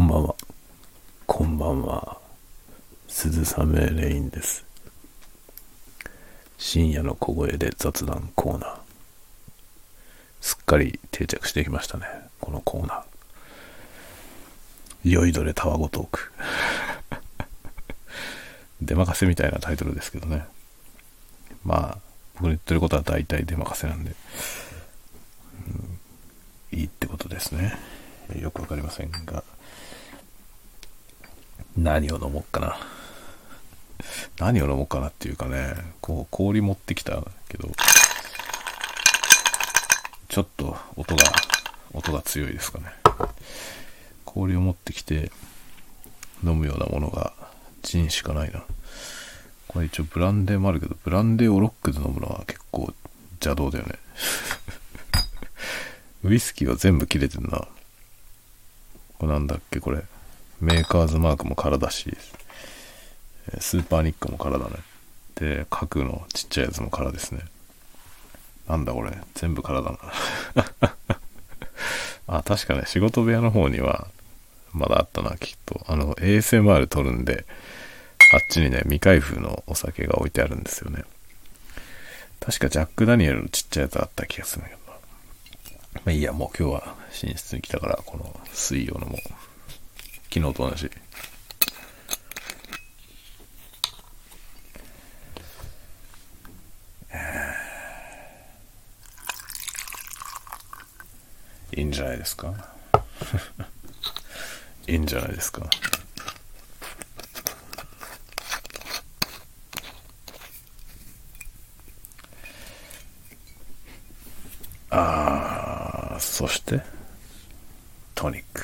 こんばんは。こんばんは。鈴雨レインです。深夜の小声で雑談コーナー。すっかり定着してきましたね。このコーナー。酔いどれたわごトーク。出任せみたいなタイトルですけどね。まあ、僕の言ってることは大体出任せなんで、うん、いいってことですね。よくわかりませんが、何を飲もうかな。何を飲もうかなっていうかね、こう氷持ってきたけど、ちょっと音が、音が強いですかね。氷を持ってきて飲むようなものがジンしかないな。これ一応ブランデーもあるけど、ブランデーをロックで飲むのは結構邪道だよね。ウイスキーは全部切れてんな。これなんだっけこれ。メーカーズマークも空だし、スーパーニックも空だね。で、角のちっちゃいやつも空ですね。なんだこれ。全部空だな。あ、確かね、仕事部屋の方には、まだあったな、きっと。あの、ASMR 撮るんで、あっちにね、未開封のお酒が置いてあるんですよね。確かジャック・ダニエルのちっちゃいやつあった気がするんだけどな。まあいいや、もう今日は寝室に来たから、この水曜のも、昨日と同じ。いいんじゃないですか？いいんじゃないですかあーそしてトニック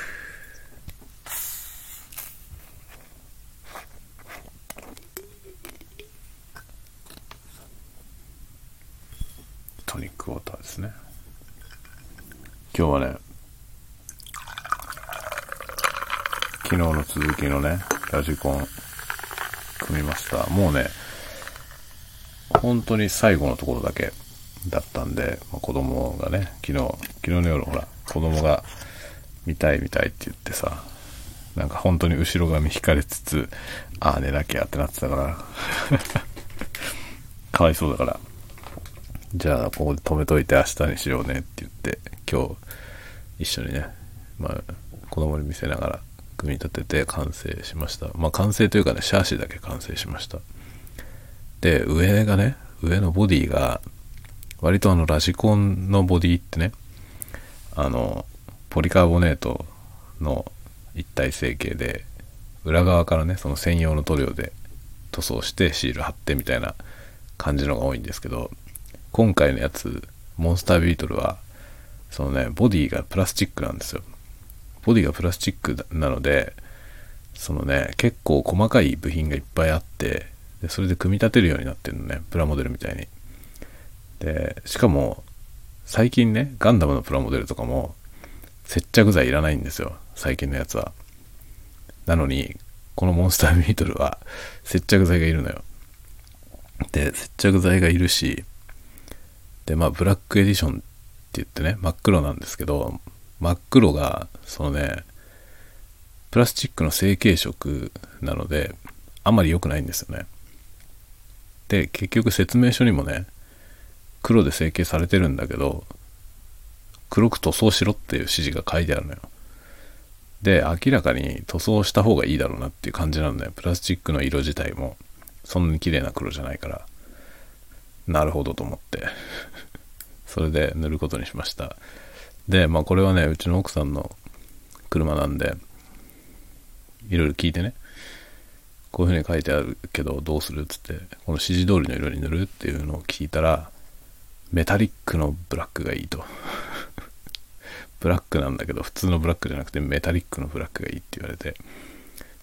トニックウォーターですね今日はね昨日の続きのねラジコン組みました。もうね本当に最後のところだけだったんで、まあ、子供がね昨日昨日の夜ほら子供が見たい見たいって言ってさなんか本当に後ろ髪引かれつつああ寝なきゃってなってたから。かわいそうだから。じゃあここで止めといて明日にしようねって言って今日一緒にね、まあ、子供に見せながら組み立てて完成しました。まあ完成というかねシャーシだけ完成しました。で上がね上のボディが割とあのラジコンのボディってねあのポリカーボネートの一体成形で裏側からねその専用の塗料で塗装してシール貼ってみたいな感じのが多いんですけど今回のやつモンスタービートルはそのねボディがプラスチックなんですよ。ボディがプラスチックなのでそのね結構細かい部品がいっぱいあってでそれで組み立てるようになってるのねプラモデルみたいに。でしかも最近ねガンダムのプラモデルとかも接着剤いらないんですよ最近のやつは。なのにこのモンスタービートルは接着剤がいるのよ。で接着剤がいるしでまあブラックエディションって言ってね真っ黒なんですけど真っ黒がそのねプラスチックの成型色なのであまり良くないんですよね。で結局説明書にもね黒で成形されてるんだけど黒く塗装しろっていう指示が書いてあるのよ。で明らかに塗装した方がいいだろうなっていう感じなんだよプラスチックの色自体もそんなに綺麗な黒じゃないから。なるほどと思って。それで塗ることにしました。でまあこれはねうちの奥さんの車なんでいろいろ聞いてねこういうふうに書いてあるけどどうするっつってこの指示通りの色に塗るっていうのを聞いたらメタリックのブラックがいいと。ブラックなんだけど普通のブラックじゃなくてメタリックのブラックがいいって言われて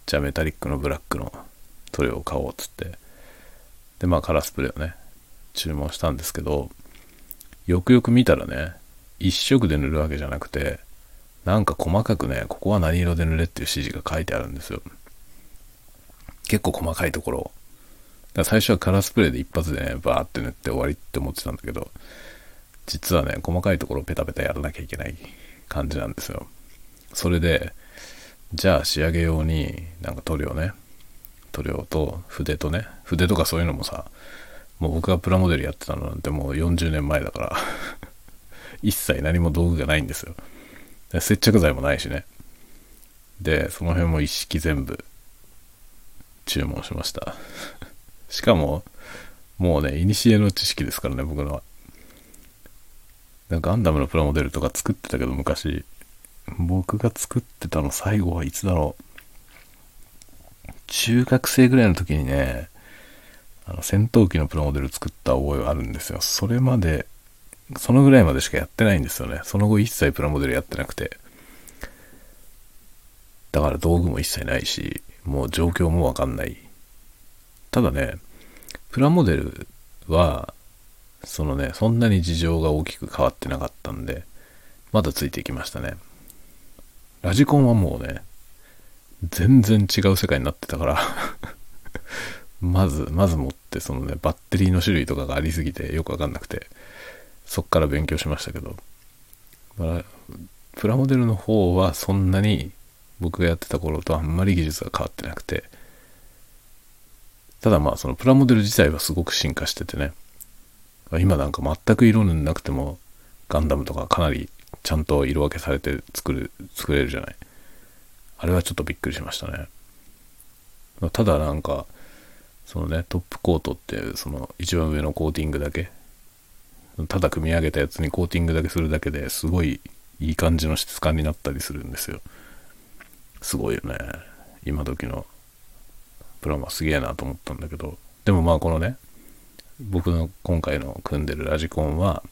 じゃあメタリックのブラックの塗料を買おうっつってでまあカラースプレーをね注文したんですけどよくよく見たらね一色で塗るわけじゃなくてなんか細かくねここは何色で塗れっていう指示が書いてあるんですよ。結構細かいところだ最初はカラースプレーで一発でねバーって塗って終わりって思ってたんだけど実はね細かいところをペタペタやらなきゃいけない感じなんですよ。それでじゃあ仕上げ用になんか塗料ね。塗料と筆とね。筆とかそういうのもさもう僕がプラモデルやってたのなんてもう40年前だから。一切何も道具がないんですよ。接着剤もないしね。でその辺も一式全部注文しました。しかももうね古の知識ですからね僕のは。ガンダムのプラモデルとか作ってたけど昔僕が作ってたの最後はいつだろう。中学生ぐらいの時にねあの戦闘機のプラモデル作った覚えがあるんですよ。それまでそのぐらいまでしかやってないんですよね。その後一切プラモデルやってなくて。だから道具も一切ないしもう状況もわかんない。ただねプラモデルはそのねそんなに事情が大きく変わってなかったんでまだついていきましたね。ラジコンはもうね、全然違う世界になってたから まず、まず持って、そのね、バッテリーの種類とかがありすぎてよくわかんなくて、そっから勉強しましたけど、まあ、プラモデルの方はそんなに僕がやってた頃とあんまり技術が変わってなくて、ただまあそのプラモデル自体はすごく進化しててね、今なんか全く色塗んなくてもガンダムとかかなりちゃんと色分けされて作る、作れるじゃない。あれはちょっとびっくりしましたね。ただなんか、そのね、トップコートっていう、その一番上のコーティングだけ、ただ組み上げたやつにコーティングだけするだけですごいいい感じの質感になったりするんですよ。すごいよね。今時のプラマすげえなと思ったんだけど、でもまあこのね、僕の今回の組んでるラジコンは、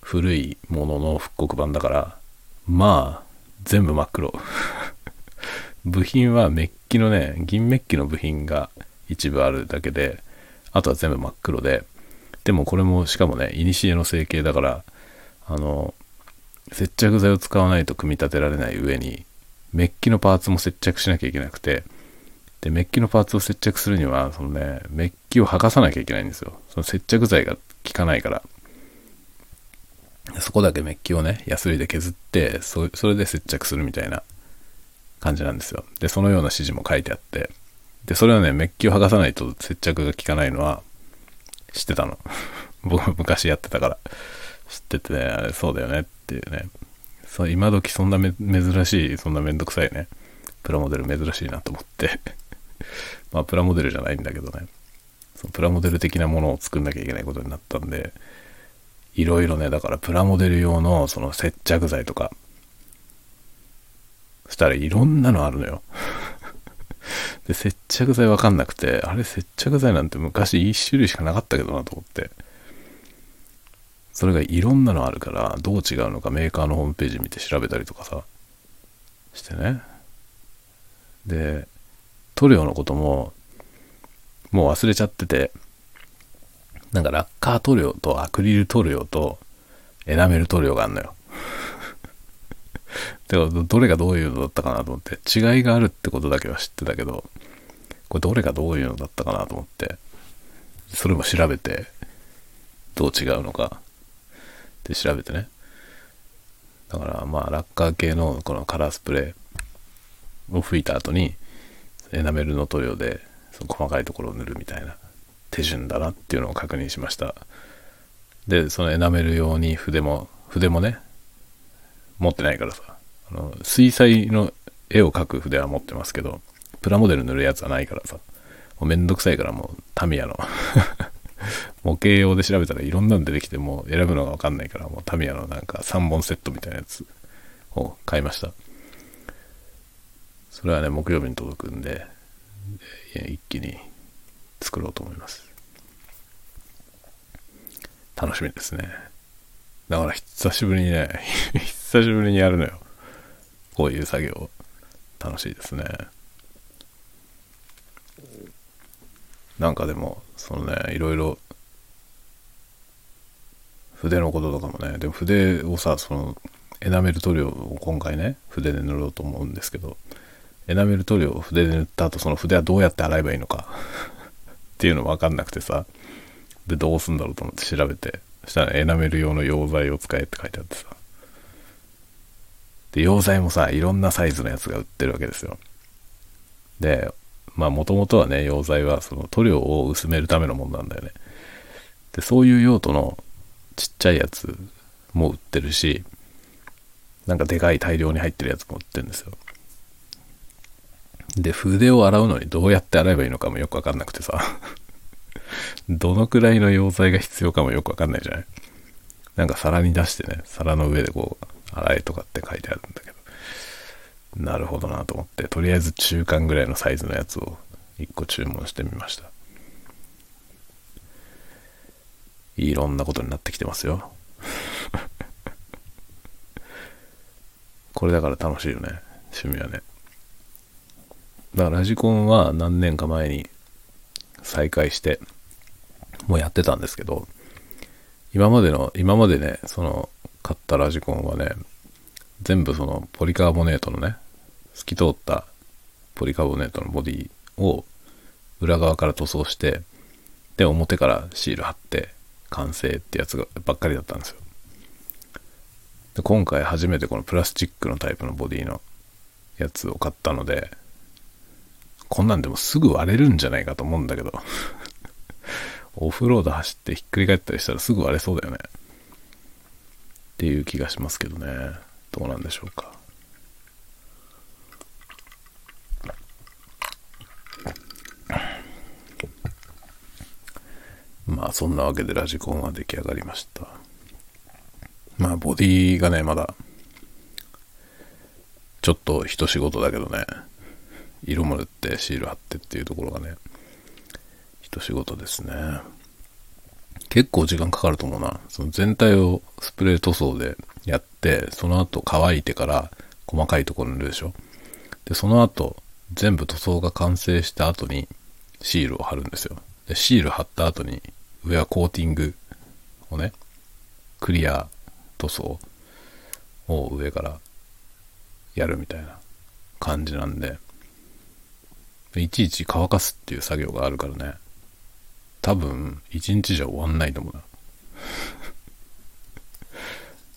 古いものの復刻版だから、まあ、全部真っ黒。部品はメッキのね、銀メッキの部品が一部あるだけで、あとは全部真っ黒で、でもこれもしかもね、古の成形だから、あの、接着剤を使わないと組み立てられない上に、メッキのパーツも接着しなきゃいけなくて、で、メッキのパーツを接着するには、そのね、メッキを剥がさなきゃいけないんですよ。その接着剤が効かないから。そこだけメッキをね、ヤスリで削って、そそれで接着するみたいな感じなんですよ。で、そのような指示も書いてあって、で、それはね、メッキを剥がさないと接着が効かないのは知ってたの。僕昔やってたから。知っててね、あれそうだよねっていうね。そう今時そんな珍しい、そんなめんどくさいね。プラモデル珍しいなと思って まあ、プラモデルじゃないんだけどね。そのプラモデル的なものを作んなきゃいけないことになったんで、いろいろね、だからプラモデル用のその接着剤とか、したらいろんなのあるのよ。で、接着剤わかんなくて、あれ接着剤なんて昔一種類しかなかったけどなと思って。それがいろんなのあるから、どう違うのかメーカーのホームページ見て調べたりとかさ、してね。で、塗料のことも、もう忘れちゃってて、なんかラッカー塗料とアクリル塗料とエナメル塗料があんのよ。でもどれがどういうのだったかなと思って、違いがあるってことだけは知ってたけど、これどれがどういうのだったかなと思って、それも調べて、どう違うのか、って調べてね。だからまあラッカー系のこのカラースプレーを吹いた後にエナメルの塗料でその細かいところを塗るみたいな手順だなっていうのを確認しましたでそのエナメル用に筆も筆もね持ってないからさあの水彩の絵を描く筆は持ってますけどプラモデル塗るやつはないからさもうめんどくさいからもうタミヤの 模型用で調べたらいろんなの出てきてもう選ぶのがわかんないからもうタミヤのなんか3本セットみたいなやつを買いましたそれはね木曜日に届くんで一気に作ろうと思います楽しみですね。だから久しぶりにね、久しぶりにやるのよ。こういう作業。楽しいですね。なんかでも、そのね、いろいろ、筆のこととかもね、でも筆をさ、その、エナメル塗料を今回ね、筆で塗ろうと思うんですけど、エナメル塗料を筆で塗った後、その筆はどうやって洗えばいいのか っていうの分かんなくてさ、で、どうすんだろうと思って調べて、そしたらエナメル用の溶剤を使えって書いてあってさ。で、溶剤もさ、いろんなサイズのやつが売ってるわけですよ。で、まあもともとはね、溶剤はその塗料を薄めるためのものなんだよね。で、そういう用途のちっちゃいやつも売ってるし、なんかでかい大量に入ってるやつも売ってるんですよ。で、筆を洗うのにどうやって洗えばいいのかもよくわかんなくてさ どのくらいの溶剤が必要かもよくわかんないじゃないなんか皿に出してね、皿の上でこう、洗えとかって書いてあるんだけど、なるほどなと思って、とりあえず中間ぐらいのサイズのやつを1個注文してみました。いろんなことになってきてますよ。これだから楽しいよね、趣味はね。だからラジコンは何年か前に再開して、もうやってたんですけど、今までの、今までね、その、買ったラジコンはね、全部そのポリカーボネートのね、透き通ったポリカーボネートのボディを裏側から塗装して、で、表からシール貼って完成ってやつがばっかりだったんですよ。で今回初めてこのプラスチックのタイプのボディのやつを買ったので、こんなんでもすぐ割れるんじゃないかと思うんだけど オフロード走ってひっくり返ったりしたらすぐ割れそうだよね。っていう気がしますけどね。どうなんでしょうか。まあそんなわけでラジコンは出来上がりました。まあボディがね、まだちょっと一仕事だけどね、色も塗ってシール貼ってっていうところがね、一仕事ですね。結構時間かかると思うな。その全体をスプレー塗装でやって、その後乾いてから細かいところ塗るでしょ。で、その後、全部塗装が完成した後にシールを貼るんですよ。で、シール貼った後に上はコーティングをね、クリア塗装を上からやるみたいな感じなんで、いちいち乾かすっていう作業があるからね、多分、一日じゃ終わんないと思うな。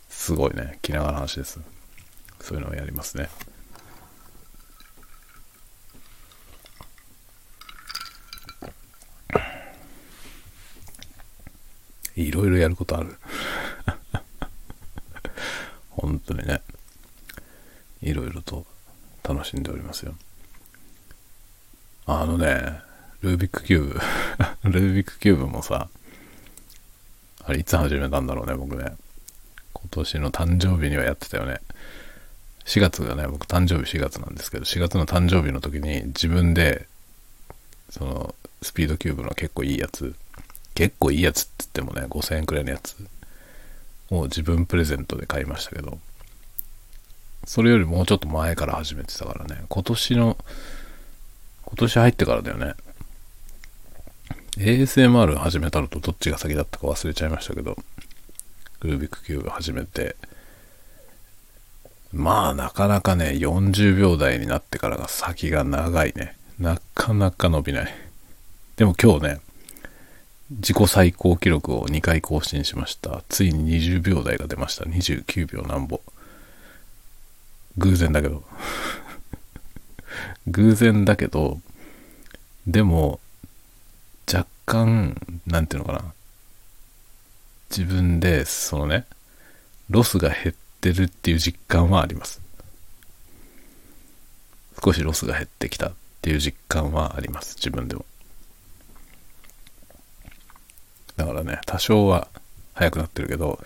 すごいね。気長な話です。そういうのをやりますね。いろいろやることある。本当にね。いろいろと楽しんでおりますよ。あのね、ルービックキューブ ルービックキューブもさ、あれいつ始めたんだろうね、僕ね。今年の誕生日にはやってたよね。4月がね、僕誕生日4月なんですけど、4月の誕生日の時に自分で、その、スピードキューブの結構いいやつ、結構いいやつって言ってもね、5000円くらいのやつを自分プレゼントで買いましたけど、それよりもうちょっと前から始めてたからね、今年の、今年入ってからだよね。ASMR 始めたのとどっちが先だったか忘れちゃいましたけど、ルービックキューブ始めて、まあなかなかね、40秒台になってからが先が長いね。なかなか伸びない。でも今日ね、自己最高記録を2回更新しました。ついに20秒台が出ました。29秒なんぼ。偶然だけど。偶然だけど、でも、干、なんていうのかな。自分で、そのね、ロスが減ってるっていう実感はあります。少しロスが減ってきたっていう実感はあります。自分でも。だからね、多少は速くなってるけど、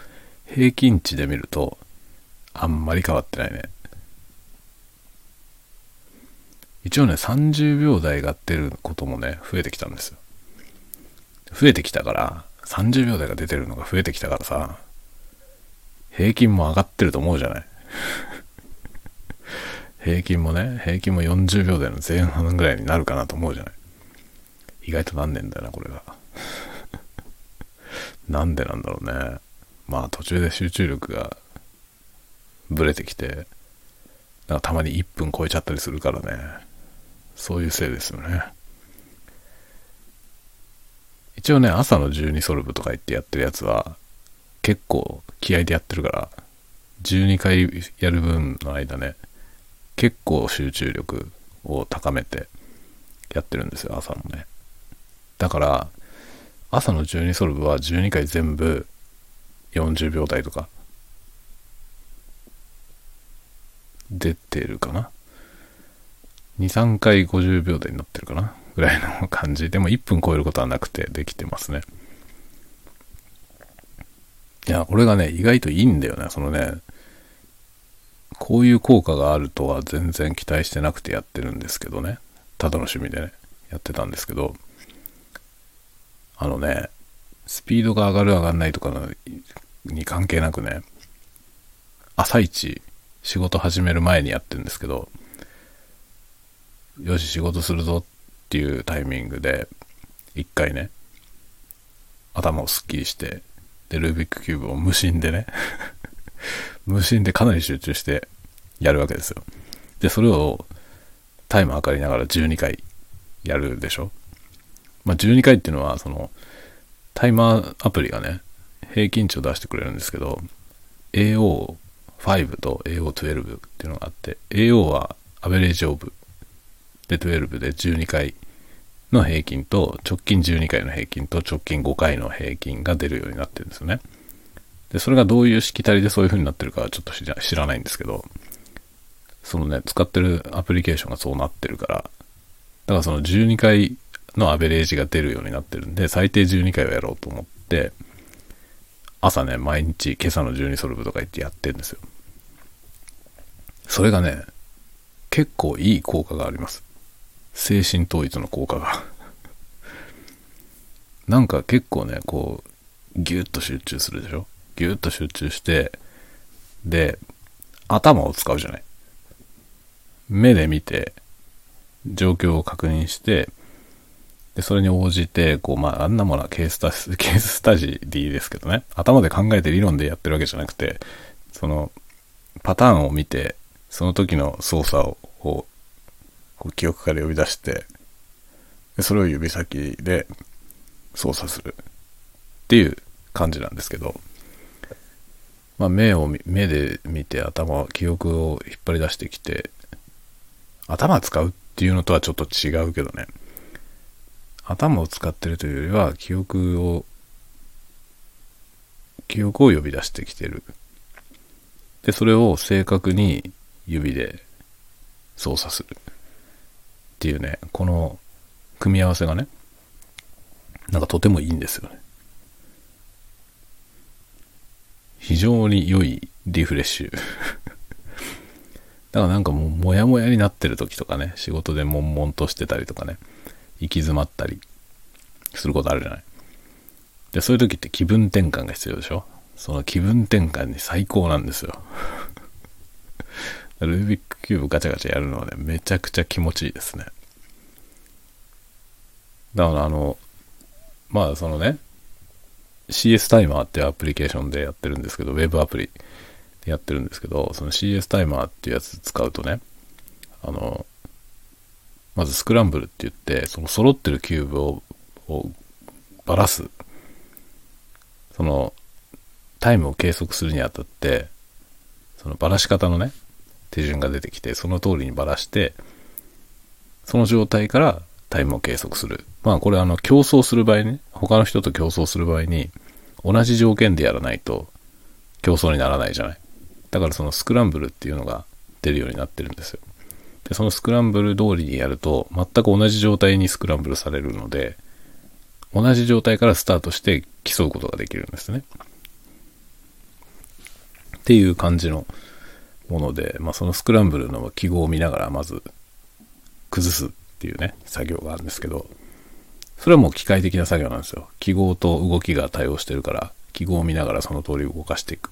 平均値で見ると、あんまり変わってないね。一応ね、30秒台が出ることもね、増えてきたんですよ。増えてきたから、30秒台が出てるのが増えてきたからさ、平均も上がってると思うじゃない？平均もね、平均も40秒台の前半ぐらいになるかなと思うじゃない？意外となんねんだよな、これが。なんでなんだろうね。まあ途中で集中力がブレてきて、なんかたまに1分超えちゃったりするからね。そういうせいですよね。一応ね、朝の12ソルブとか言ってやってるやつは、結構気合でやってるから、12回やる分の間ね、結構集中力を高めてやってるんですよ、朝もね。だから、朝の12ソルブは12回全部40秒台とか出てるかな？2、3回50秒台になってるかな？ぐらいの感じ。でも1分超えることはなくてできてますね。いや、これがね、意外といいんだよね。そのね、こういう効果があるとは全然期待してなくてやってるんですけどね。ただの趣味でね、やってたんですけど、あのね、スピードが上がる上がんないとかのに関係なくね、朝一仕事始める前にやってるんですけど、よし仕事するぞっていうタイミングで、一回ね、頭をスッキリして、で、ルービックキューブを無心でね 無心でかなり集中してやるわけですよ。で、それをタイム測りながら12回やるでしょ。まあ、12回っていうのは、その、タイマーアプリがね、平均値を出してくれるんですけど、AO5 と AO12 っていうのがあって、AO はアベレージオブで12で12回の平均と直近12回の平均と直近5回の平均が出るようになってるんですよね。で、それがどういうしきたりでそういう風になってるかはちょっと知らないんですけど、そのね、使ってるアプリケーションがそうなってるから、だからその12回のアベレージが出るようになってるんで、最低12回はやろうと思って、朝ね、毎日今朝の12ソルブとか言ってやってるんですよ。それがね、結構いい効果があります。精神統一の効果がなんか結構ね、こう、ギュッと集中するでしょ？ギュッと集中して、で、頭を使うじゃない？目で見て、状況を確認して、で、それに応じて、こう、まあ、あんなものはケースタス、ケーススタジーですけどね。頭で考えて理論でやってるわけじゃなくて、その、パターンを見て、その時の操作を、こう記憶から呼び出して、それを指先で操作するっていう感じなんですけど、まあ、目を、目で見て頭、記憶を引っ張り出してきて、頭使うっていうのとはちょっと違うけどね。頭を使ってるというよりは記憶を記憶を呼び出してきてるでそれを正確に指で操作するっていうねこの組み合わせがねなんかとてもいいんですよね非常に良いリフレッシュ だからなんかもうモヤモヤになってる時とかね仕事で悶々としてたりとかね行き詰まったりすることあるじゃない。で、そういう時って気分転換が必要でしょ？その気分転換に最高なんですよ。ルービックキューブガチャガチャやるのはね、めちゃくちゃ気持ちいいですね。だからあの、まあそのね、CS タイマーっていうアプリケーションでやってるんですけど、ウェブアプリでやってるんですけど、その CS タイマーっていうやつ使うとね、あの、まずスクランブルって言って、その揃ってるキューブををばらす。その、タイムを計測するにあたって、そのばらし方のね、手順が出てきて、その通りにばらして、その状態からタイムを計測する。まあこれあの競争する場合ね、他の人と競争する場合に、同じ条件でやらないと競争にならないじゃない。だからそのスクランブルっていうのが出るようになってるんですよ。で、そのスクランブル通りにやると、全く同じ状態にスクランブルされるので、同じ状態からスタートして競うことができるんですね。っていう感じのもので、まあ、そのスクランブルの記号を見ながらまず崩すっていうね、作業があるんですけど、それはもう機械的な作業なんですよ。記号と動きが対応してるから、記号を見ながらその通り動かしていく。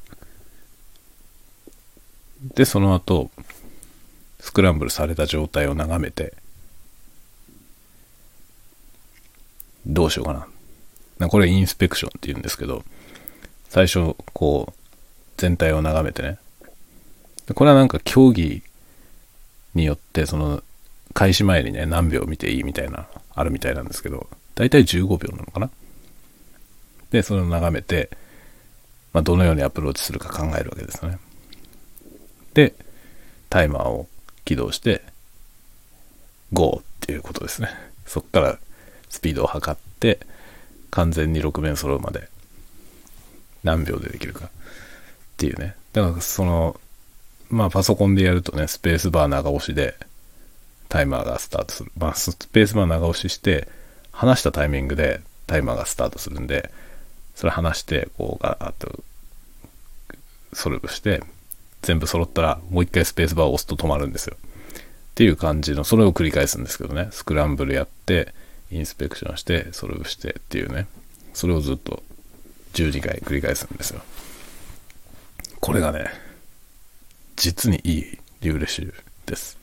で、その後、スクランブルされた状態を眺めて、どうしようかな。これインスペクションって言うんですけど、最初、こう、全体を眺めてね。これはなんか競技によって、その、開始前にね、何秒見ていいみたいな、あるみたいなんですけど、だいたい15秒なのかな？で、それを眺めて、まあ、どのようにアプローチするか考えるわけですね。で、タイマーを起動して、GO っていうことですね。そっからスピードを測って、完全に6面揃うまで何秒でできるかっていうね。だからその、まあパソコンでやるとね、スペースバー長押しでタイマーがスタートする。まあスペースバー長押しして、離したタイミングでタイマーがスタートするんで、それ離して、こうガーッとソルブして、全部揃ったらもう一回スペースバーを押すと止まるんですよ。っていう感じの、それを繰り返すんですけどね、スクランブルやって、インスペクションして、ソルブしてっていうね、それをずっと12回繰り返すんですよ。これがね、実にいいリューレシュです。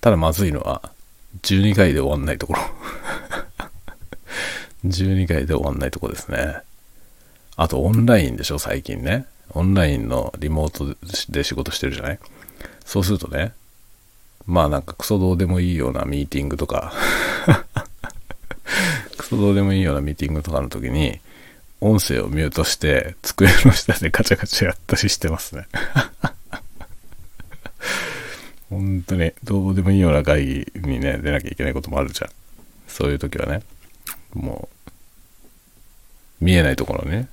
ただまずいのは、12回で終わんないところ。12回で終わんないとこですね。あとオンラインでしょ、最近ね。オンラインのリモートで仕事してるじゃない？そうするとね、まあなんかクソどうでもいいようなミーティングとか クソどうでもいいようなミーティングとかの時に、音声をミュートして机の下でカチャカチャやったりしてますね 本当にどうでもいいような会議にね、出なきゃいけないこともあるじゃん。そういう時はね、もう、見えないところね、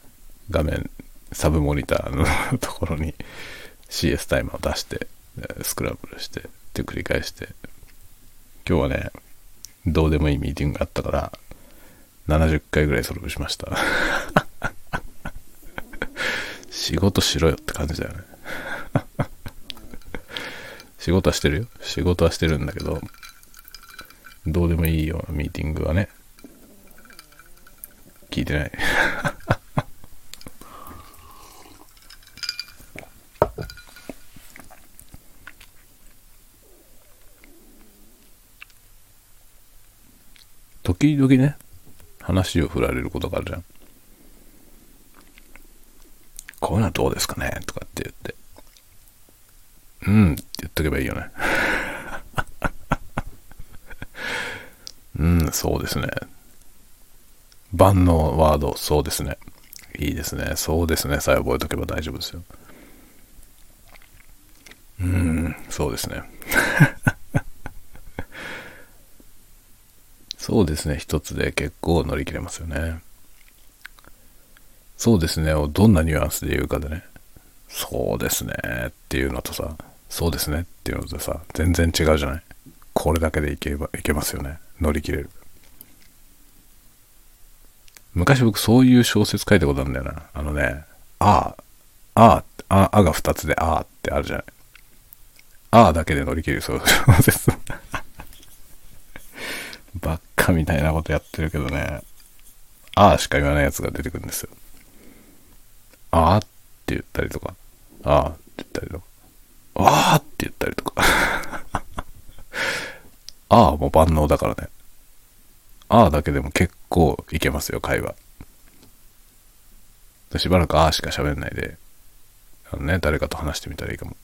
画面、サブモニターのところに CS タイマーを出して、スクランブルして、って繰り返して、今日はね、どうでもいいミーティングがあったから、70回ぐらいソルブしました。仕事しろよって感じだよね。仕事はしてるよ。仕事はしてるんだけど、どうでもいいようなミーティングはね、聞いてない。時々ね、話を振られることがあるじゃん。こういうのはどうですかね？とかって言って。うんって言っとけばいいよね。うん、そうですね。万能ワード、そうですね。いいですね。そうですね。さえ覚えとけば大丈夫ですよ。うん、そうですね。そうですね。一つで結構乗り切れますよね。そうですねをどんなニュアンスで言うかでね。そうですねっていうのとさ、そうですねっていうのとさ、全然違うじゃない。これだけでいけば、いけますよね。乗り切れる。昔僕そういう小説書いたことあるんだよな。あのね、ああ、ああ、あが二つでああってあるじゃない。ああだけで乗り切る小説。かみたいなことやってるけどね、ああしか言わないやつが出てくるんですよ。ああって言ったりとか、ああって言ったりとか、ああって言ったりとか。ああもう万能だからね。ああだけでも結構いけますよ、会話。しばらくああしか喋んないで、あのね、誰かと話してみたらいいかも。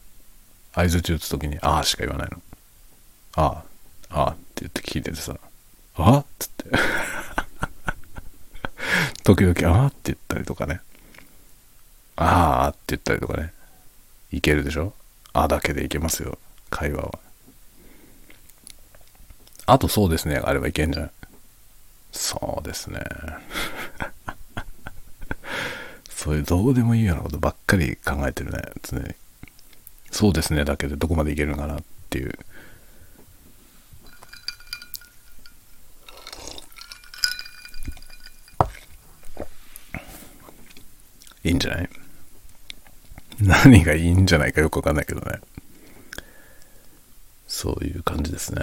合図中打つときにああしか言わないの。ああ、ああって言って聞いててさ、あ？っつって。時々あ？って言ったりとかね。ああって言ったりとかね。いけるでしょあだけでいけますよ。会話は。あとそうですね。あればいけんじゃん。そうですね。そういうどうでもいいようなことばっかり考えてるね。常に。そうですね。だけでどこまでいけるのかなっていう。いいんじゃない？何がいいんじゃないかよくわかんないけどね。そういう感じですね。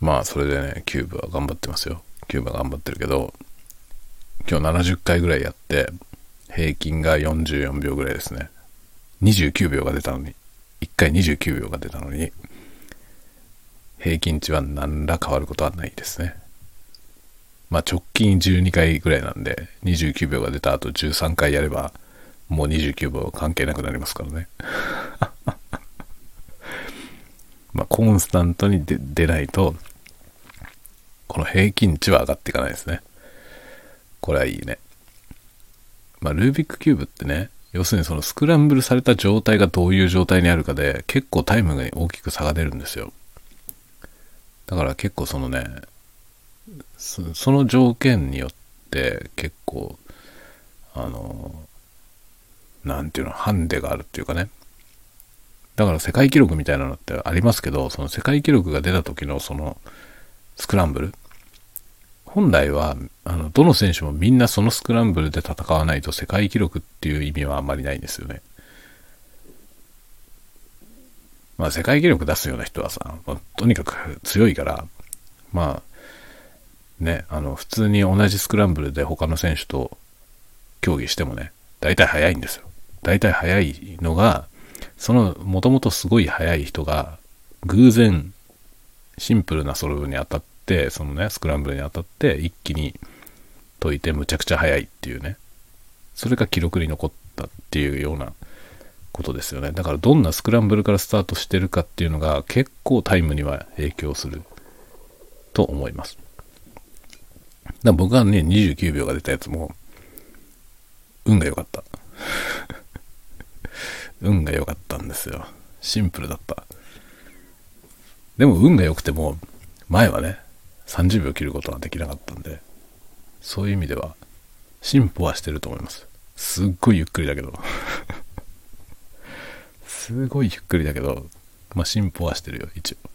まあ、それでね、キューブは頑張ってますよ。キューブは頑張ってるけど、今日70回ぐらいやって、平均が44秒ぐらいですね。29秒が出たのに、1回29秒が出たのに、平均値は何ら変わることはないですね。まあ直近12回ぐらいなんで、29秒が出た後13回やれば、もう29秒関係なくなりますからね。まあ、コンスタントに出ないと、この平均値は上がっていかないですね。これはいいね。まあ、ルービックキューブってね、要するにそのスクランブルされた状態がどういう状態にあるかで結構タイムが大きく差が出るんですよ。だから結構そのね、その条件によって結構、あの、なんていうの、ハンデがあるっていうかね。だから世界記録みたいなのってありますけど、その世界記録が出た時のそのスクランブル。本来は、あの、どの選手もみんなそのスクランブルで戦わないと世界記録っていう意味はあんまりないんですよね。まあ世界記録出すような人はさ、まあ、とにかく強いから、まあ、ね、あの、普通に同じスクランブルで他の選手と競技してもね、大体速いんですよ。大体速いのが、その、もともとすごい速い人が、偶然、シンプルなソロに当たって、そのね、スクランブルに当たって、一気に解いてむちゃくちゃ速いっていうね。それが記録に残ったっていうようなことですよね。だからどんなスクランブルからスタートしてるかっていうのが結構タイムには影響すると思います。だ僕はね、29秒が出たやつも、運が良かった。運が良かったんですよ。シンプルだった。でも運が良くても、前はね、30秒切ることができなかったんで、そういう意味では、進歩はしてると思います。すっごいゆっくりだけど。すごいゆっくりだけど、まあ進歩はしてるよ、一応。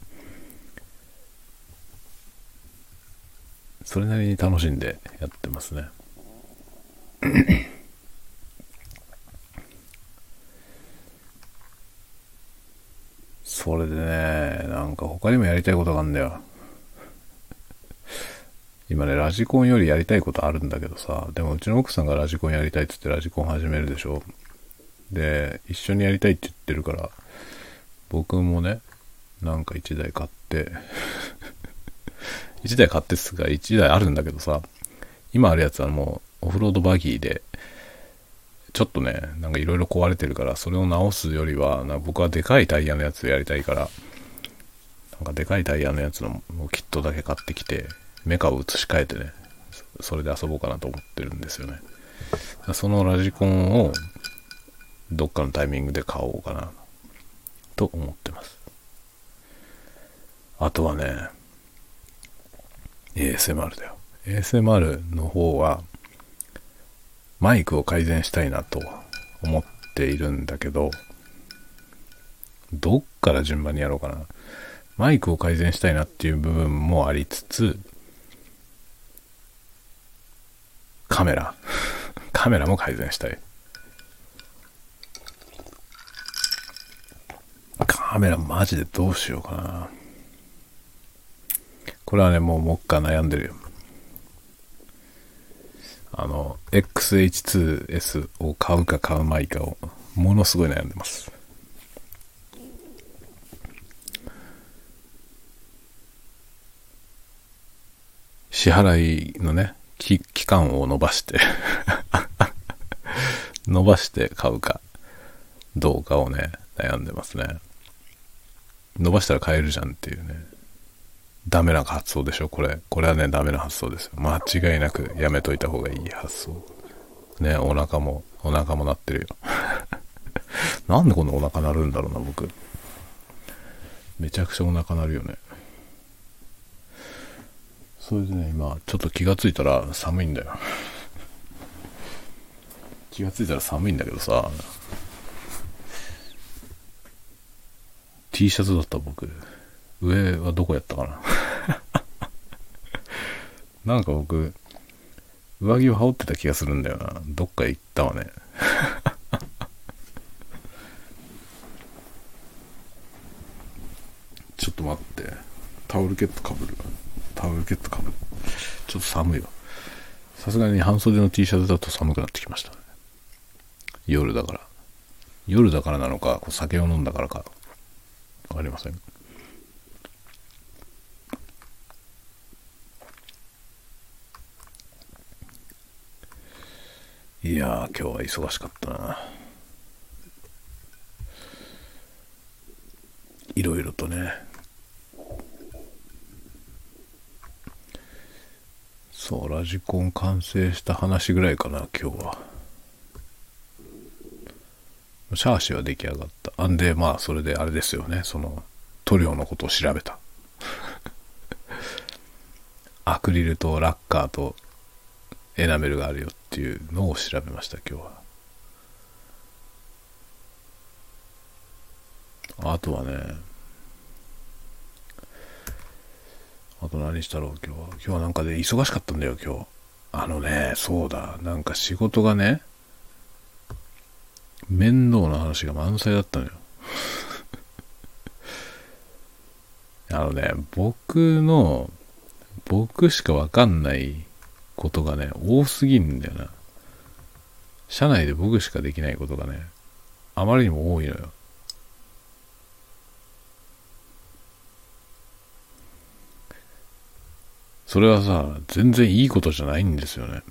それなりに楽しんでやってますね。それでね、なんか他にもやりたいことがあるんだよ。今ね、ラジコンよりやりたいことあるんだけどさ、でもうちの奥さんがラジコンやりたいって言ってラジコン始めるでしょ。で、一緒にやりたいって言ってるから、僕もね、なんか1台買って1台買ってすが1台あるんだけどさ、今あるやつはもうオフロードバギーで、ちょっとね、なんかいろいろ壊れてるから、それを直すよりは、な僕はでかいタイヤのやつやりたいから、なんかでかいタイヤのやつのキットだけ買ってきて、メカを移し替えてね、それで遊ぼうかなと思ってるんですよね。そのラジコンをどっかのタイミングで買おうかなと思ってます。あとはね、ASMR だよ。ASMR の方は、マイクを改善したいなと思っているんだけど、どっから順番にやろうかな。マイクを改善したいなっていう部分もありつつ、カメラ。カメラも改善したい。カメラマジでどうしようかな。これはね、もうもっか悩んでるよ。あの、XH2S を買うか買うまいかを、ものすごい悩んでます。支払いのね、期間を伸ばして 伸ばして買うかどうかをね、悩んでますね。伸ばしたら買えるじゃんっていうね。ダメな発想でしょ？これ。これはね、ダメな発想ですよ。間違いなくやめといた方がいい発想。ね、お腹も、お腹も鳴ってるよ。なんでこんなお腹鳴るんだろうな、僕。めちゃくちゃお腹鳴るよね。それでね、今、ちょっと気がついたら寒いんだよ。気がついたら寒いんだけどさ、T シャツだった僕。上はどこやったかな なんか僕、上着を羽織ってた気がするんだよな。どっか行ったわね。ちょっと待って。タオルケットかぶる。タオルケットかぶる。ちょっと寒いわ。さすがに半袖の T シャツだと寒くなってきました。夜だから。夜だからなのか、酒を飲んだからか。わかりません。いやー、今日は忙しかったな。いろいろとね。そう、ラジコン完成した話ぐらいかな、今日は。チャーシは出来上がった。あんで、まあ、それであれですよね。その、塗料のことを調べた。アクリルとラッカーとエナメルがあるよていうのを調べました、今日は。あとはね、あと何したろう、今日は。今日はなんかで、ね、忙しかったんだよ、今日。あのね、そうだ、なんか仕事がね、面倒な話が満載だったのよ。あのね、僕の、僕しかわかんないことがね、多すぎんだよな。社内で僕しかできないことがね、あまりにも多いのよ。それはさ、全然いいことじゃないんですよね。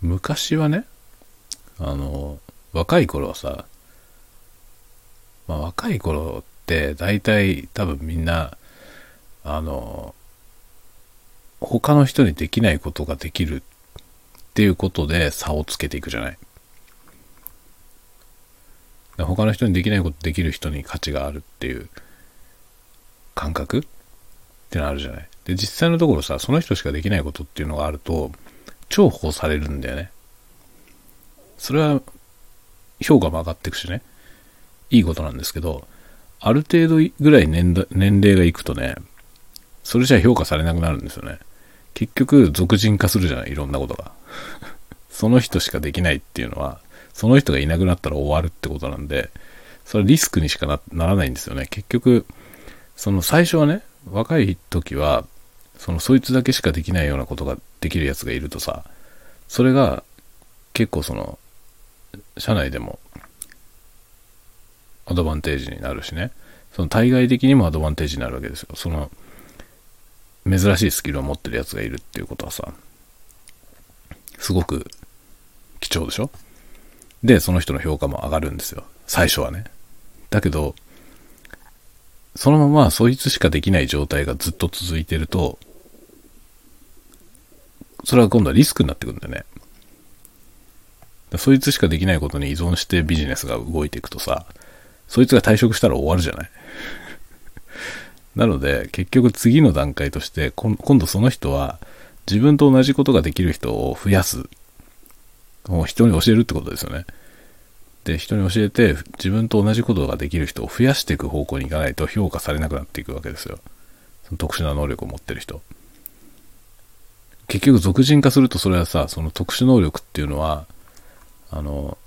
昔はね、あの、若い頃はさ、まあ若い頃って大体多分みんな、あの、他の人にできないことができるっていうことで差をつけていくじゃない。他の人にできないことできる人に価値があるっていう感覚ってのあるじゃない。で、実際のところさ、その人しかできないことっていうのがあると、重宝されるんだよね。それは評価も上がっていくしね。いいことなんですけど、ある程度ぐらい年齢がいくとね、それじゃ評価されなくなるんですよね。結局、俗人化するじゃない、いろんなことが。その人しかできないっていうのは、その人がいなくなったら終わるってことなんで、それリスクにしかならないんですよね。結局、その最初はね、若い時は、そのそいつだけしかできないようなことができるやつがいるとさ、それが結構その、社内でもアドバンテージになるしね、その対外的にもアドバンテージになるわけですよ。その、珍しいスキルを持ってるやつがいるっていうことはさ、すごく貴重でしょ？で、その人の評価も上がるんですよ。最初はね。だけど、そのままそいつしかできない状態がずっと続いてると、それは今度はリスクになってくるんだよね。そいつしかできないことに依存してビジネスが動いていくとさ、そいつが退職したら終わるじゃないなので、結局次の段階として、今度その人は自分と同じことができる人を増やす。もう人に教えるってことですよね。で、人に教えて自分と同じことができる人を増やしていく方向に行かないと評価されなくなっていくわけですよ。その特殊な能力を持ってる人。結局俗人化するとそれはさ、その特殊能力っていうのは、あの、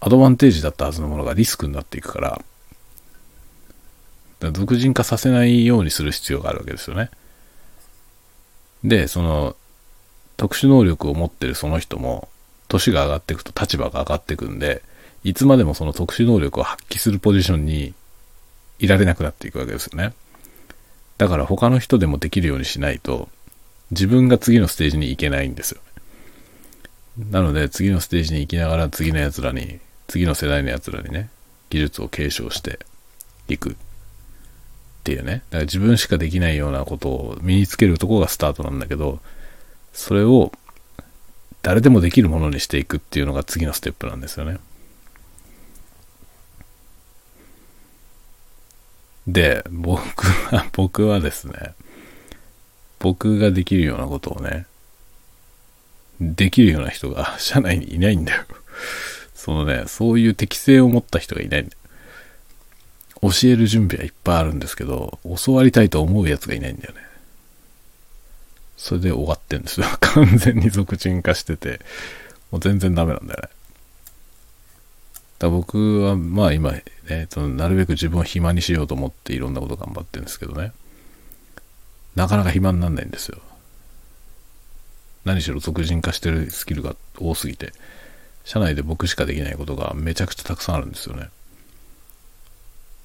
アドバンテージだったはずのものがリスクになっていくから、から俗人化させないようにする必要があるわけですよね。で、その、特殊能力を持ってるその人も、年が上がっていくと立場が上がっていくんで、いつまでもその特殊能力を発揮するポジションにいられなくなっていくわけですよね。だから他の人でもできるようにしないと、自分が次のステージに行けないんですよ。なので次のステージに行きながら次の奴らに、次の世代の奴らにね、技術を継承していくっていうね。だから自分しかできないようなことを身につけるとこがスタートなんだけど、それを誰でもできるものにしていくっていうのが次のステップなんですよね。で、僕は、僕はですね、僕ができるようなことをね、できるような人が社内にいないんだよ。そのね、そういう適性を持った人がいないんだよ。教える準備はいっぱいあるんですけど、教わりたいと思うやつがいないんだよね。それで終わってんですよ。完全に俗人化してて、もう全然ダメなんだよね。だ僕は、まあ今、ね、そのなるべく自分を暇にしようと思っていろんなこと頑張ってるんですけどね。なかなか暇になんないんですよ。何しろ俗人化してるスキルが多すぎて、社内で僕しかできないことがめちゃくちゃたくさんあるんですよね。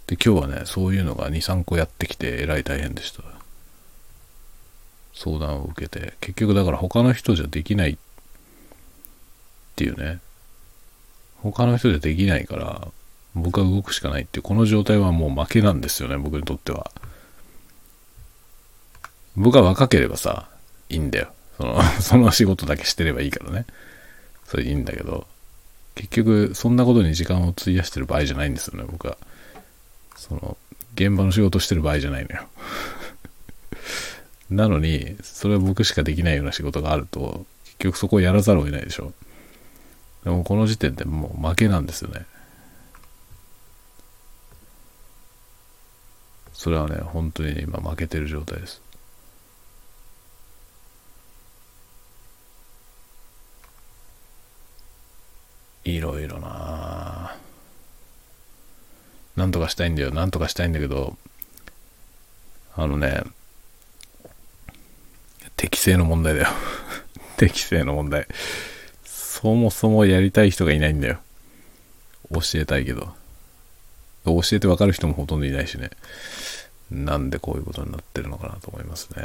で、今日はね、そういうのが2、3個やってきて、えらい大変でした。相談を受けて、結局だから他の人じゃできないっていうね、他の人じゃできないから、僕は動くしかないっていう、この状態はもう負けなんですよね、僕にとっては。僕は若ければさ、いいんだよ。その、その仕事だけしてればいいからね。それいいんだけど、結局、そんなことに時間を費やしてる場合じゃないんですよね、僕は。その、現場の仕事してる場合じゃないのよ。なのに、それは僕しかできないような仕事があると、結局そこをやらざるを得ないでしょ。でもこの時点でもう負けなんですよね。それはね、本当に、今負けてる状態です。いろいろななんとかしたいんだよ、なんとかしたいんだけど、あのね、適正の問題だよ。適正の問題。そもそもやりたい人がいないんだよ。教えたいけど。教えてわかる人もほとんどいないしね。なんでこういうことになってるのかなと思いますね。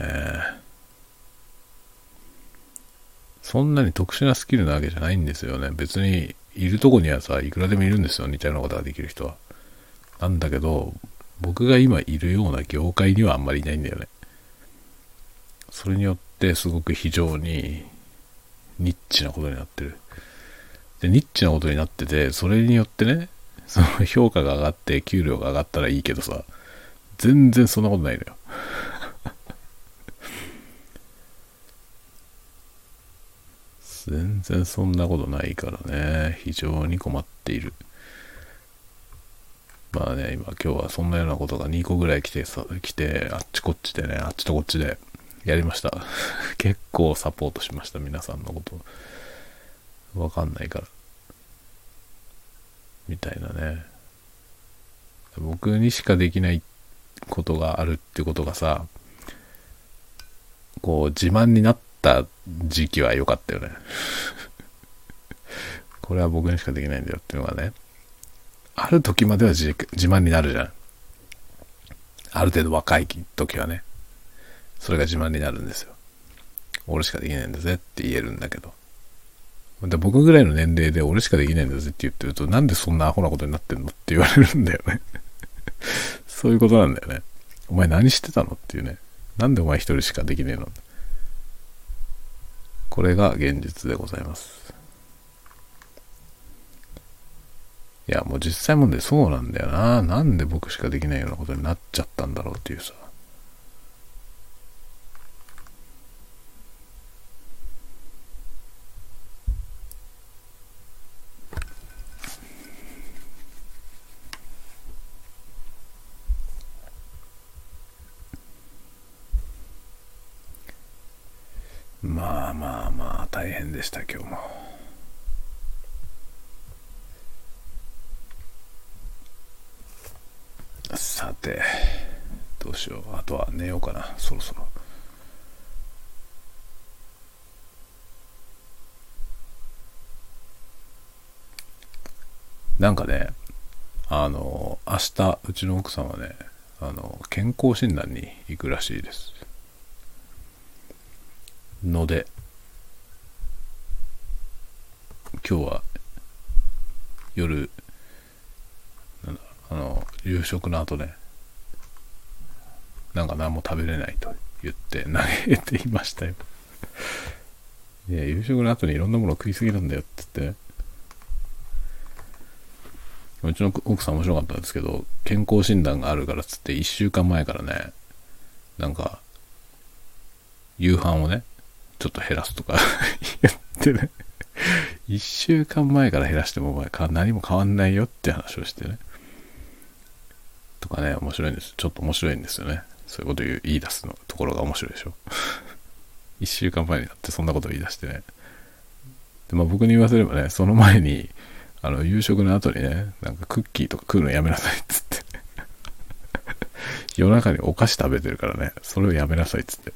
そんなに特殊なスキルなわけじゃないんですよね。別にいるとこにはさ、いくらでもいるんですよ。似たようなことができる人は。なんだけど、僕が今いるような業界にはあんまりいないんだよね。それによってすごく非常にニッチなことになってる。で、ニッチなことになってて、それによってね、その評価が上がって給料が上がったらいいけどさ、全然そんなことないのよ。全然そんなことないからね、非常に困っている。まあね、今今日はそんなようなことが2個ぐらい来てさ、来て、あっちこっちでね、あっちとこっちでやりました。結構サポートしました、皆さんのこと。わかんないから。みたいなね。僕にしかできないことがあるってことがさ、こう自慢になってた時期は良かったよね。これは僕にしかできないんだよっていうのがね。ある時までは自慢になるじゃん。ある程度若い時はね。それが自慢になるんですよ。俺しかできないんだぜって言えるんだけど。で僕ぐらいの年齢で俺しかできないんだぜって言ってると、なんでそんなアホなことになってんのって言われるんだよね そういうことなんだよね。お前何してたのっていうね。なんでお前一人しかできねえのこれが現実でございます。いや、もう実際問題そうなんだよな。なんで僕しかできないようなことになっちゃったんだろうっていうさ。まあまあまあ大変でした今日も。さて、どうしよう。あとは寝ようかな、そろそろ。なんかね、あの、明日、うちの奥さんはね、あの、健康診断に行くらしいです。ので、今日は夜、あの、夕食の後ね、なんか何も食べれないと言って投げていましたよ。いや、夕食の後にいろんなもの食いすぎるんだよって言って、うちの奥さん面白かったんですけど、健康診断があるからっつって1週間前からね、なんか、夕飯をね、ちょっと減らすとか 言ってね、1週間前から減らしてもお前何も変わんないよって話をしてね。とかね、面白いんです。ちょっと面白いんですよね。そういうこと言い出すのところが面白いでしょ。1週間前になってそんなこと言い出してね。で、まあ僕に言わせればね、その前に、あの、夕食の後にね、なんかクッキーとか食うのやめなさいっつって。夜中にお菓子食べてるからね、それをやめなさいっつって。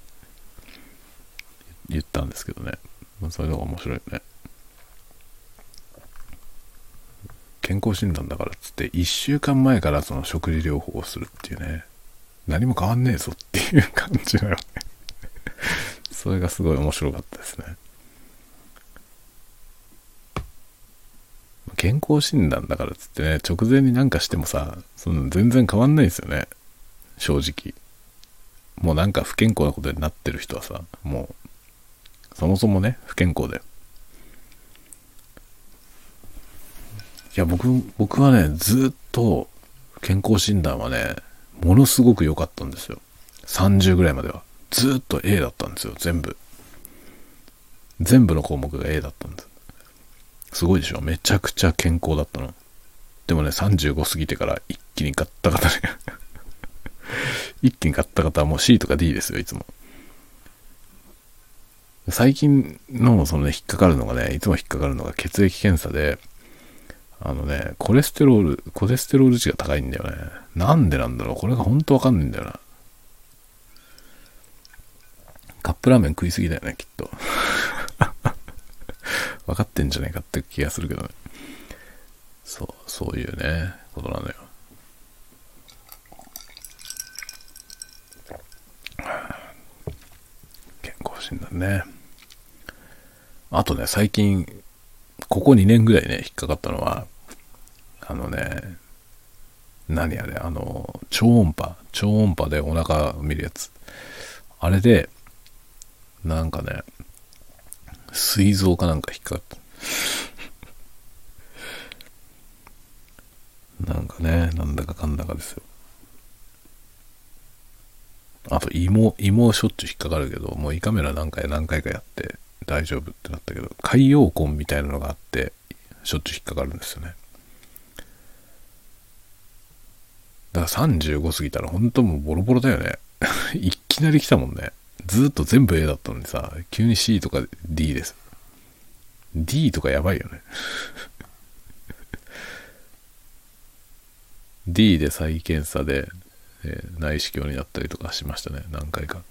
言ったんですけどね。まあ、それが面白いね。健康診断だからっつって1週間前からその食事療法をするっていうね。何も変わんねえぞっていう感じだよね。それがすごい面白かったですね。健康診断だからっつってね直前になんかしてもさその全然変わんないですよね。正直。もうなんか不健康なことになってる人はさもうそもそもね、不健康だよ。いや、僕、僕はね、ずっと健康診断はね、ものすごく良かったんですよ。30ぐらいまでは。ずっと A だったんですよ、全部。全部の項目が A だったんです。すごいでしょ？めちゃくちゃ健康だったの。でもね、35過ぎてから一気にガッタガタね 一気にガッタガタはもう C とか D ですよ、いつも。最近のそのね、引っかかるのがね、いつも引っかかるのが血液検査で、あのね、コレステロール、コレステロール値が高いんだよね。なんでなんだろう？これが本当わかんないんだよな。カップラーメン食いすぎだよね、きっと。分かってんじゃないかって気がするけどね。そう、そういうね、ことなのよ。ね。あとね、最近、ここ2年ぐらいね、引っかかったのは、あのね、何あれ、あの、超音波、超音波でお腹見るやつ。あれで、なんかね、膵臓かなんか引っかかった。なんかね、なんだかかんだかですよ。あと芋、芋しょっちゅう引っかかるけど、もう胃カメラ何回何回かやって大丈夫ってなったけど、海洋根みたいなのがあって、しょっちゅう引っかかるんですよね。だから35過ぎたら本当もうボロボロだよね。いきなり来たもんね。ずっと全部 A だったのにさ、急に C とか D です。D とかやばいよね。D で再検査で、えー、内視鏡になったりとかしましたね。何回か。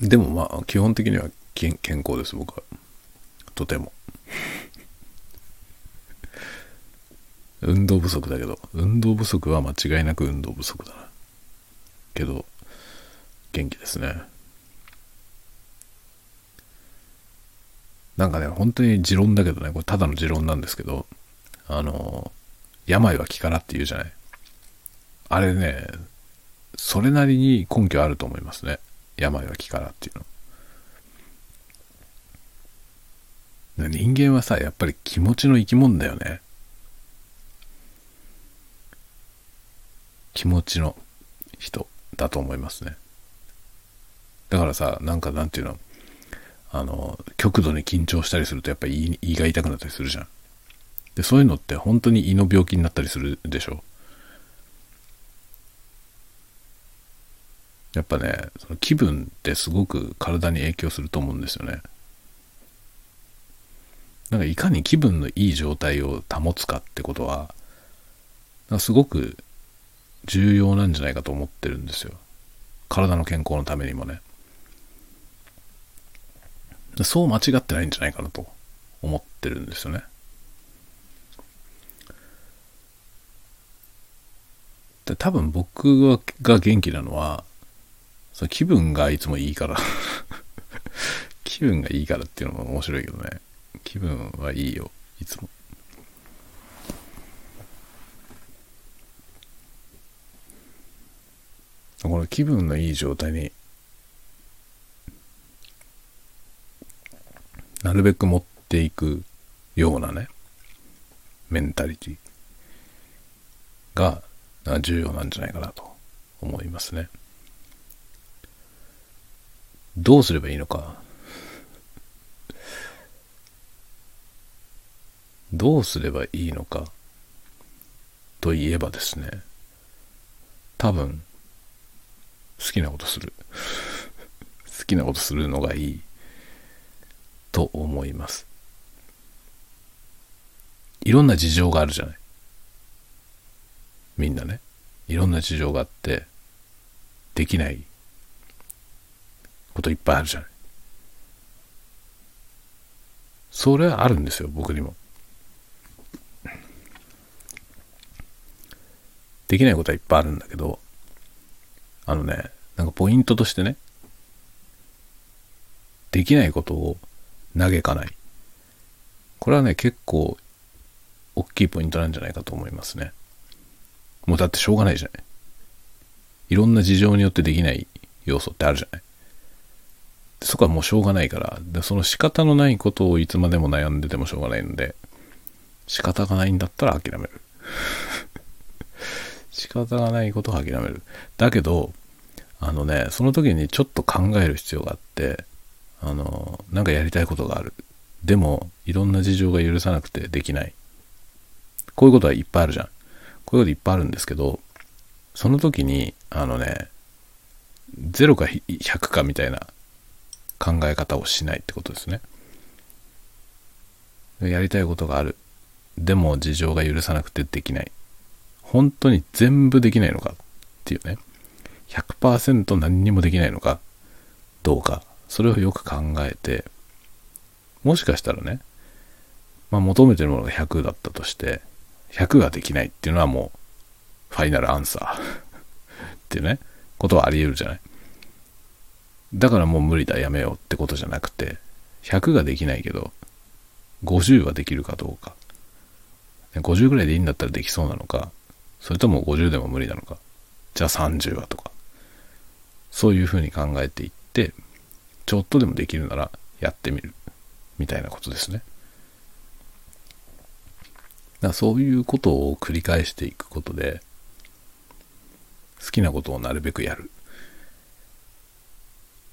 でもまあ、基本的には健康です、僕は。とても。運動不足だけど、運動不足は間違いなく運動不足だな。けど、元気ですね。なんかね、本当に持論だけどね、これただの持論なんですけど、あの、病は気からって言うじゃない。あれね、それなりに根拠あると思いますね。病は気からっていうの。人間はさ、やっぱり気持ちの生き物だよね。気持ちの人だと思いますね。だからさ、なんかなんていうの、あの、極度に緊張したりするとやっぱり胃が痛くなったりするじゃん。で、そういうのって本当に胃の病気になったりするでしょ。やっぱね、その気分ってすごく体に影響すると思うんですよね。なんかいかに気分のいい状態を保つかってことは、すごく重要なんじゃないかと思ってるんですよ。体の健康のためにもね。そう間違ってないんじゃないかなと思ってるんですよね。で多分僕が元気なのは、その気分がいつもいいから 気分がいいからっていうのも面白いけどね。気分はいいよ、いつも。この気分のいい状態になるべく持っていくようなねメンタリティが重要なんじゃないかなと思いますね。どうすればいいのか。どうすればいいのかといえばですね多分好きなことする。好きなことするのがいい。と思います。いろんな事情があるじゃない。みんなね。いろんな事情があってできないこといっぱいあるじゃない。それはあるんですよ僕にも。できないことはいっぱいあるんだけどあのね、なんかポイントとしてね、できないことを嘆かない。これはね、結構大きいポイントなんじゃないかと思いますね。もうだってしょうがないじゃない。いろんな事情によってできない要素ってあるじゃない。そこはもうしょうがないから、でその仕方のないことをいつまでも悩んでてもしょうがないので、仕方がないんだったら諦める。仕方がないことを諦める。だけど、あのね、その時にちょっと考える必要があって、あの、なんかやりたいことがある。でも、いろんな事情が許さなくてできない。こういうことはいっぱいあるじゃん。こういうこといっぱいあるんですけど、その時に、あのね、0か100かみたいな考え方をしないってことですね。やりたいことがある。でも事情が許さなくてできない。本当に全部できないのかっていうね。100%何にもできないのかどうか。それをよく考えて、もしかしたらね、まあ求めてるものが100だったとして、100ができないっていうのはもう、ファイナルアンサー っていうね、ことはあり得るじゃない。だからもう無理だ、やめようってことじゃなくて、100ができないけど、50はできるかどうか。50ぐらいでいいんだったらできそうなのか、それとも50でも無理なのか。じゃあ30はとか。そういうふうに考えていって、ちょっとでもできるならやってみる。みたいなことですね。だそういうことを繰り返していくことで、好きなことをなるべくやる。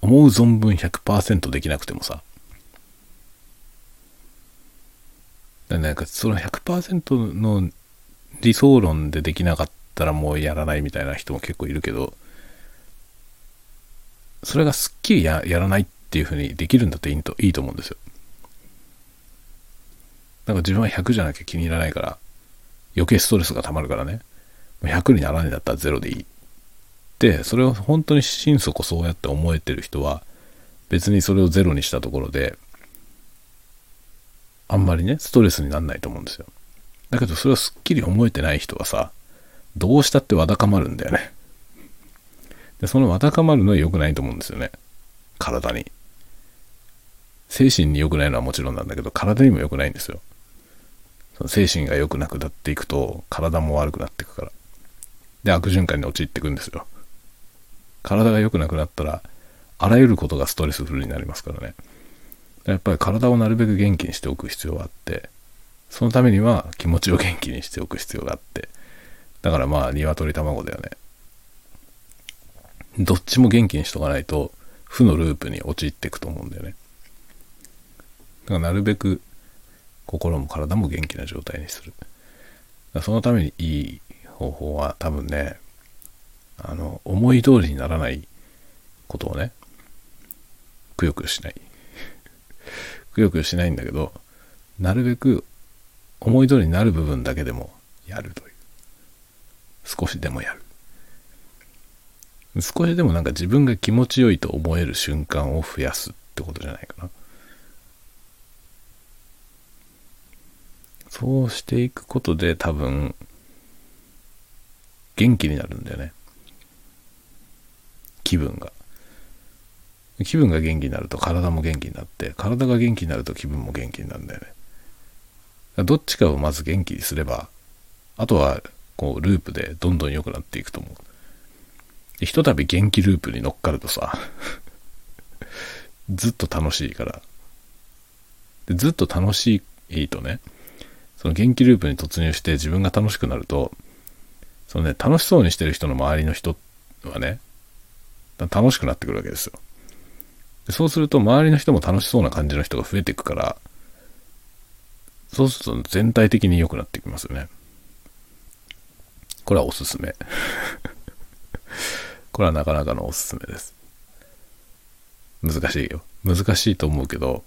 思う存分100%できなくてもさ、なんかその100%の理想論でできなかったらもうやらないみたいな人も結構いるけど、それがすっきりやらないっていうふうにできるんだっていいといいと思うんですよ。なんか自分は100じゃなきゃ気に入らないから、余計ストレスが溜まるからね。100にならないんだったら0でいい。で、それを本当に心底そうやって思えてる人は、別にそれをゼロにしたところで、あんまりね、ストレスになんないと思うんですよ。だけどそれをすっきり思えてない人はさ、どうしたってわだかまるんだよね。で、そのわだかまるのは良くないと思うんですよね。体に。精神に良くないのはもちろんなんだけど、体にも良くないんですよ。その精神が良くなくなっていくと、体も悪くなっていくから。で、悪循環に陥っていくんですよ。体が良くなくなったら、あらゆることがストレスフルになりますからね。やっぱり体をなるべく元気にしておく必要があって、そのためには気持ちを元気にしておく必要があって、だからまあ、鶏卵だよね。どっちも元気にしとかないと、負のループに陥っていくと思うんだよね。だからなるべく心も体も元気な状態にする。そのためにいい方法は多分ね、あの、思い通りにならないことをね、くよくよしない。くよくよしないんだけど、なるべく思い通りになる部分だけでもやるという。少しでもやる。少しでもなんか自分が気持ちよいと思える瞬間を増やすってことじゃないかな。そうしていくことで多分元気になるんだよね。気分が。気分が元気になると体も元気になって、体が元気になると気分も元気になるんだよね。どっちかをまず元気にすれば、あとはこうループでどんどん良くなっていくと思う。でひとたび元気ループに乗っかるとさ、ずっと楽しいから。でずっと楽しいとね、その元気ループに突入して自分が楽しくなると、そのね、楽しそうにしてる人の周りの人はね、楽しくなってくるわけですよ。でそうすると周りの人も楽しそうな感じの人が増えていくから、そうすると全体的に良くなってきますよね。これはおすすめ。これはなかなかのおすすめです。難しいよ。難しいと思うけど、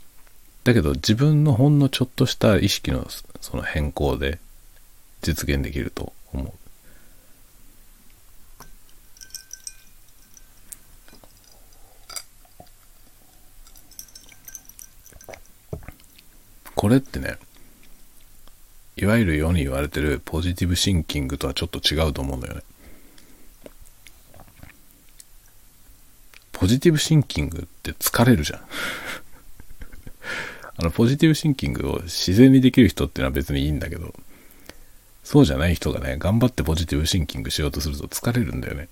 だけど自分のほんのちょっとした意識のその変更で実現できると思う。これってね、いわゆる世に言われてるポジティブシンキングとはちょっと違うと思うんだよね。ポジティブシンキングって疲れるじゃん。あの、ポジティブシンキングを自然にできる人っていうのは別にいいんだけど、そうじゃない人がね、頑張ってポジティブシンキングしようとすると疲れるんだよね。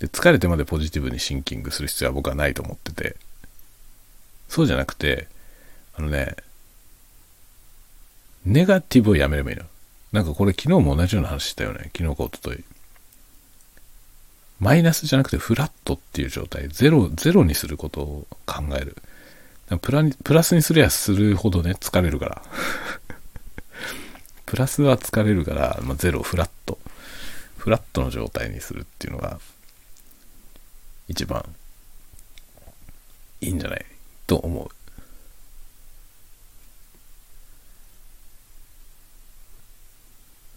で、疲れてまでポジティブにシンキングする必要は僕はないと思ってて、そうじゃなくて、あのね、ネガティブをやめればいいの。なんかこれ昨日も同じような話したよね。昨日か一昨日マイナスじゃなくてフラットっていう状態。ゼロ、ゼロにすることを考える。プラプラスにすりゃするほどね、疲れるから。プラスは疲れるから、まあ、ゼロ、フラット。フラットの状態にするっていうのが、一番いいんじゃないと思う。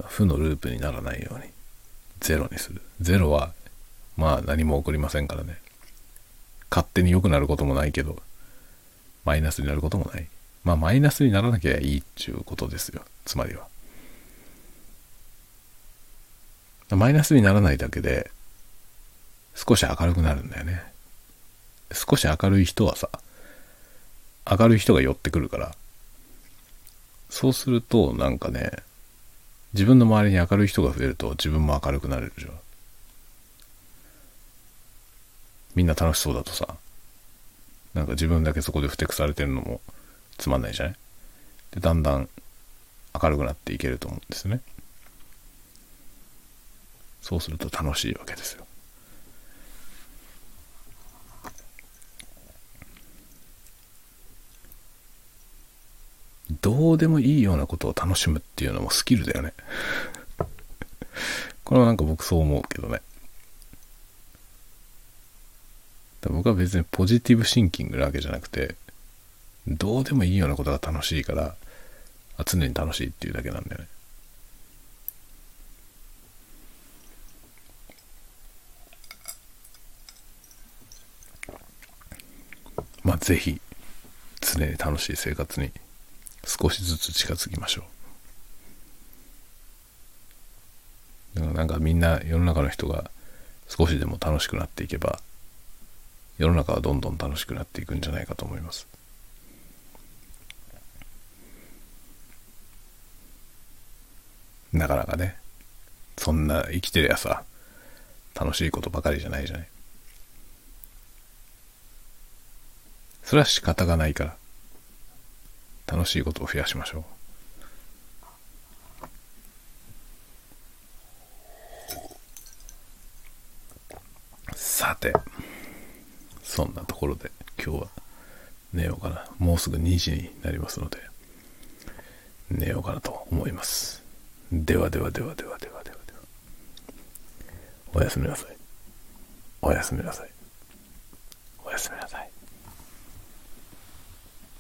負のループにならないようにゼロにする。ゼロはまあ何も起こりませんからね。勝手に良くなることもないけど、マイナスになることもない。まあマイナスにならなきゃいいっていうことですよ。つまりは。マイナスにならないだけで、少し明るくなるんだよね。少し明るい人はさ、明るい人が寄ってくるから、そうするとなんかね、自分の周りに明るい人が増えると自分も明るくなれるじゃん。みんな楽しそうだとさ、なんか自分だけそこでふてくされてるのもつまんないじゃない？で、だんだん明るくなっていけると思うんですね。そうすると楽しいわけですよ。どうでもいいようなことを楽しむっていうのもスキルだよね。これはなんか僕そう思うけどね。僕は別にポジティブシンキングなわけじゃなくて、どうでもいいようなことが楽しいから、常に楽しいっていうだけなんだよね。まあぜひ、常に楽しい生活に少しずつ近づきましょう。だからなんかみんな世の中の人が少しでも楽しくなっていけば世の中はどんどん楽しくなっていくんじゃないかと思います。なかなかね、そんな生きてりゃさ、楽しいことばかりじゃないじゃない。それは仕方がないから、楽しいことを増やしましょう。さて。そんなところで今日は寝ようかな。もうすぐ2時になりますので、寝ようかなと思います。ではではではではではではでは。おやすみなさい。おやすみなさい。